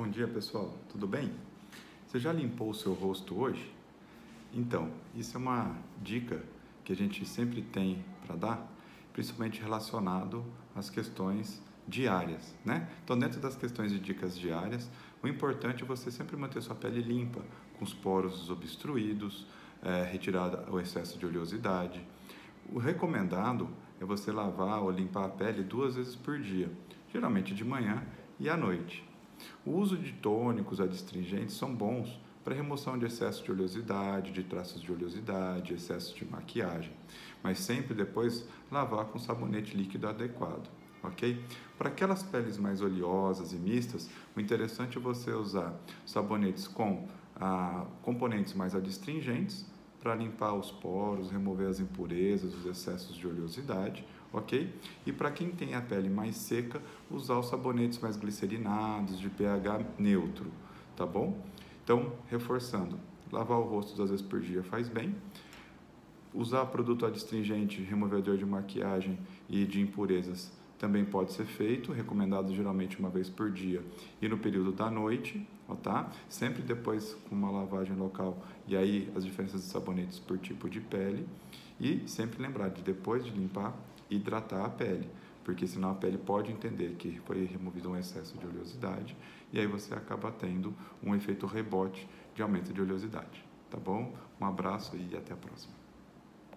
Bom dia pessoal, tudo bem? Você já limpou o seu rosto hoje? Então, isso é uma dica que a gente sempre tem para dar, principalmente relacionado às questões diárias, né? Então, dentro das questões de dicas diárias, o importante é você sempre manter sua pele limpa, com os poros obstruídos, é, retirar o excesso de oleosidade. O recomendado é você lavar ou limpar a pele duas vezes por dia, geralmente de manhã e à noite. O uso de tônicos adstringentes são bons para remoção de excesso de oleosidade, de traços de oleosidade, excesso de maquiagem, mas sempre depois lavar com sabonete líquido adequado, ok? Para aquelas peles mais oleosas e mistas, o interessante é você usar sabonetes com ah, componentes mais adstringentes para limpar os poros, remover as impurezas, os excessos de oleosidade, ok? E para quem tem a pele mais seca, usar os sabonetes mais glicerinados, de pH neutro, tá bom? Então, reforçando, lavar o rosto duas vezes por dia faz bem. Usar produto adstringente, removedor de maquiagem e de impurezas também pode ser feito, recomendado geralmente uma vez por dia e no período da noite, tá? Sempre depois com uma lavagem local e aí as diferenças de sabonetes por tipo de pele e sempre lembrar de depois de limpar hidratar a pele, porque senão a pele pode entender que foi removido um excesso de oleosidade e aí você acaba tendo um efeito rebote de aumento de oleosidade, tá bom? Um abraço e até a próxima.